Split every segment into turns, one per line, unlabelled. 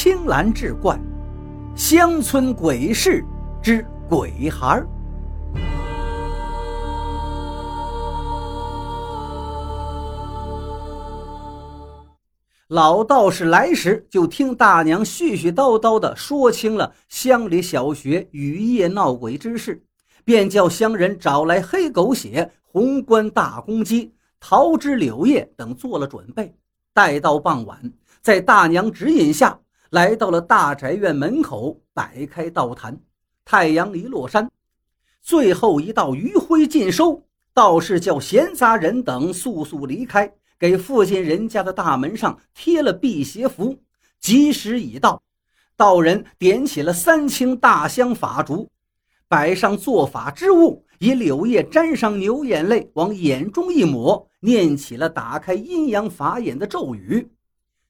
青蓝志怪，乡村鬼事之鬼孩儿。老道士来时，就听大娘絮絮叨叨地说清了乡里小学雨夜闹鬼之事，便叫乡人找来黑狗血、红冠大公鸡、桃枝柳叶等做了准备。待到傍晚，在大娘指引下，来到了大宅院门口，摆开道坛。太阳一落山，最后一道余晖尽收，道士叫闲杂人等速速离开。给附近人家的大门上贴了辟邪符，吉时已到，道人点起了三清大香法烛，摆上做法之物，以柳叶沾上牛眼泪，往眼中一抹，念起了打开阴阳法眼的咒语：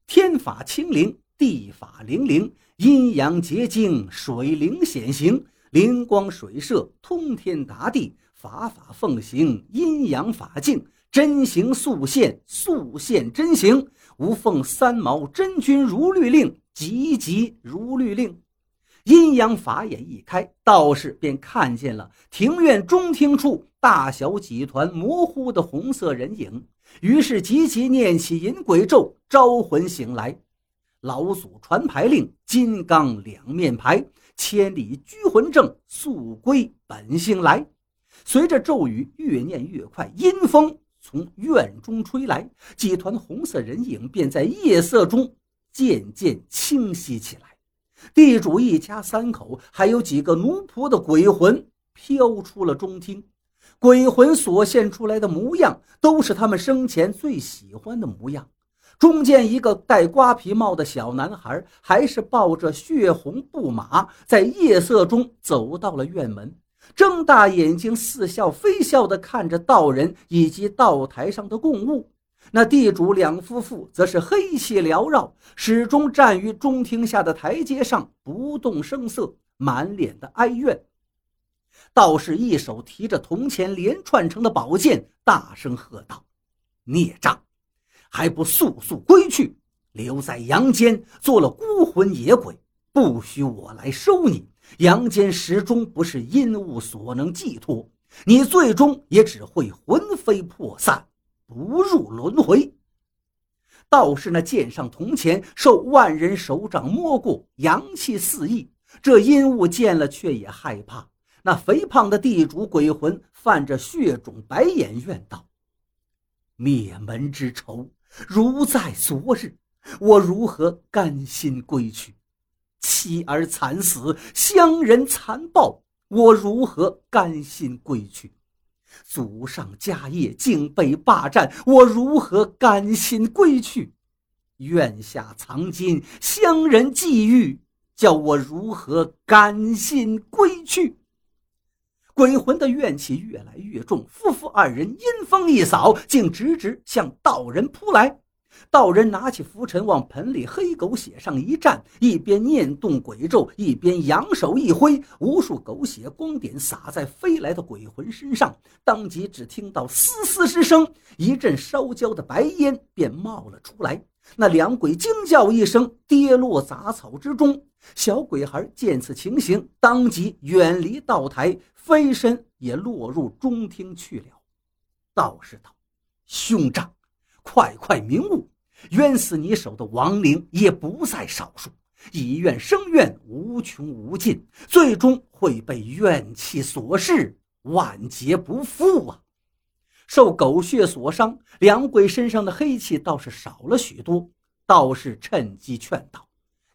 天法清灵，地法灵灵，阴阳结晶，水灵显形，灵光水射，通天达地，法法奉行，阴阳法境。真行速现，速现真行。吾奉三毛真君如律令，急急如律令。阴阳法眼一开，道士便看见了庭院中厅处大小几团模糊的红色人影，于是急急念起引鬼咒，招魂醒来。老祖传牌令：金刚两面牌，千里拘魂阵，速归本性来。随着咒语越念越快，阴风。从院中吹来，几团红色人影便在夜色中渐渐清晰起来。地主一家三口，还有几个奴仆的鬼魂飘出了中厅。鬼魂所现出来的模样，都是他们生前最喜欢的模样。中间一个戴瓜皮帽的小男孩，还是抱着血红布马，在夜色中走到了院门。睁大眼睛，似笑非笑地看着道人以及道台上的供物。那地主两夫妇则是黑气缭绕，始终站于中厅下的台阶上，不动声色，满脸的哀怨。道士一手提着铜钱连串成的宝剑，大声喝道：“孽障，还不速速归去，留在阳间做了孤魂野鬼，不许我来收你！”阳间始终不是阴物所能寄托，你最终也只会魂飞魄散，不入轮回。道士那剑上铜钱受万人手掌摸过，阳气四溢。这阴物见了却也害怕。那肥胖的地主鬼魂泛着血肿白眼，怨道：“灭门之仇如在昨日，我如何甘心归去？”妻儿惨死，乡人残暴，我如何甘心归去？祖上家业竟被霸占，我如何甘心归去？院下藏金，乡人觊觎，叫我如何甘心归去？鬼魂的怨气越来越重，夫妇二人阴风一扫，竟直直向道人扑来。道人拿起拂尘往盆里黑狗血上一蘸，一边念动鬼咒，一边扬手一挥，无数狗血光点洒在飞来的鬼魂身上。当即只听到嘶嘶之声，一阵烧焦的白烟便冒了出来。那两鬼惊叫一声，跌落杂草之中。小鬼孩见此情形，当即远离道台，飞身也落入中厅去了。道士道：“兄长，快快明悟！”冤死你手的亡灵也不在少数，以怨生怨，无穷无尽，最终会被怨气所噬，万劫不复啊！受狗血所伤，两鬼身上的黑气倒是少了许多。道士趁机劝道：“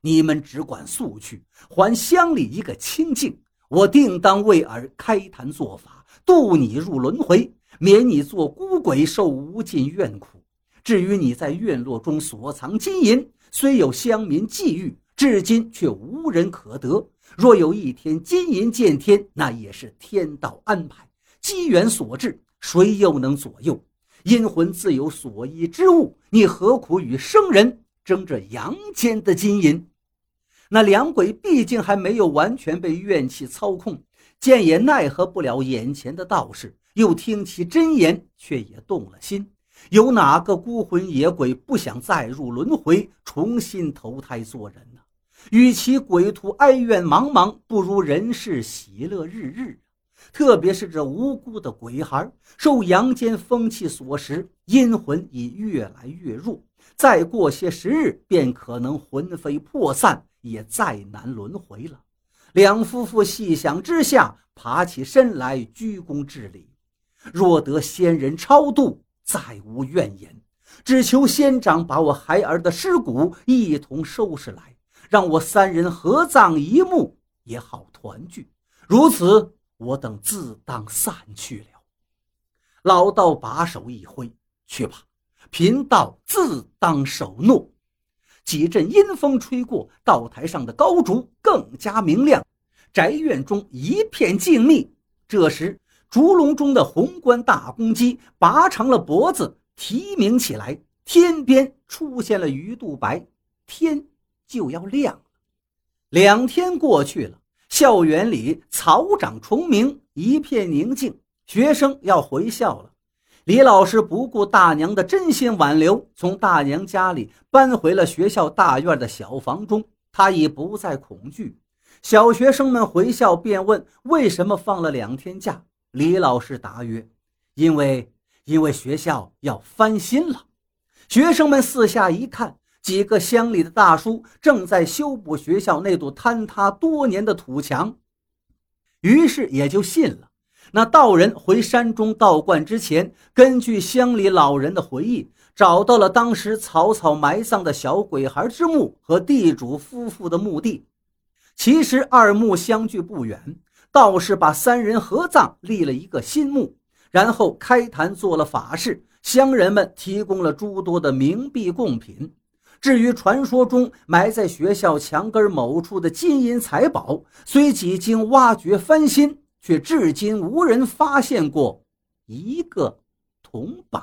你们只管速去，还乡里一个清净，我定当为尔开坛做法，渡你入轮回，免你做孤鬼，受无尽怨苦。”至于你在院落中所藏金银，虽有乡民觊觎，至今却无人可得。若有一天金银见天，那也是天道安排，机缘所致，谁又能左右？阴魂自有所依之物，你何苦与生人争这阳间的金银？那两鬼毕竟还没有完全被怨气操控，见也奈何不了眼前的道士，又听其真言，却也动了心。有哪个孤魂野鬼不想再入轮回，重新投胎做人呢？与其鬼徒哀怨茫茫，不如人世喜乐日日。特别是这无辜的鬼孩，受阳间风气所蚀，阴魂已越来越弱，再过些时日，便可能魂飞魄散，也再难轮回了。两夫妇细想之下，爬起身来，鞠躬致礼。若得仙人超度，再无怨言，只求仙长把我孩儿的尸骨一同收拾来，让我三人合葬一墓，也好团聚。如此。我等自当散去了。老道把手一挥：“去吧，贫道自当守诺。”几阵阴风吹过，道台上的高烛更加明亮，宅院中一片静谧。这时，烛龙中的红冠大公鸡拔长了脖子，啼鸣起来。天边出现了鱼肚白，天就要亮了。两天过去了。校园里草长虫鸣，一片宁静。学生要回校了，李老师不顾大娘的真心挽留，从大娘家里搬回了学校大院的小房中。他已不再恐惧。小学生们回校便问：“为什么放了两天假？”李老师答曰：“因为，因为学校要翻新了。”学生们四下一看。几个乡里的大叔正在修补学校那堵坍塌多年的土墙，于是也就信了。那道人回山中道观之前，根据乡里老人的回忆，找到了当时草草埋葬的小鬼孩之墓和地主夫妇的墓地。其实二墓相距不远，道士把三人合葬，立了一个新墓，然后开坛做了法事，乡人们提供了诸多的冥币贡品。至于传说中埋在学校墙根某处的金银财宝，虽几经挖掘翻新，却至今无人发现过一个铜板。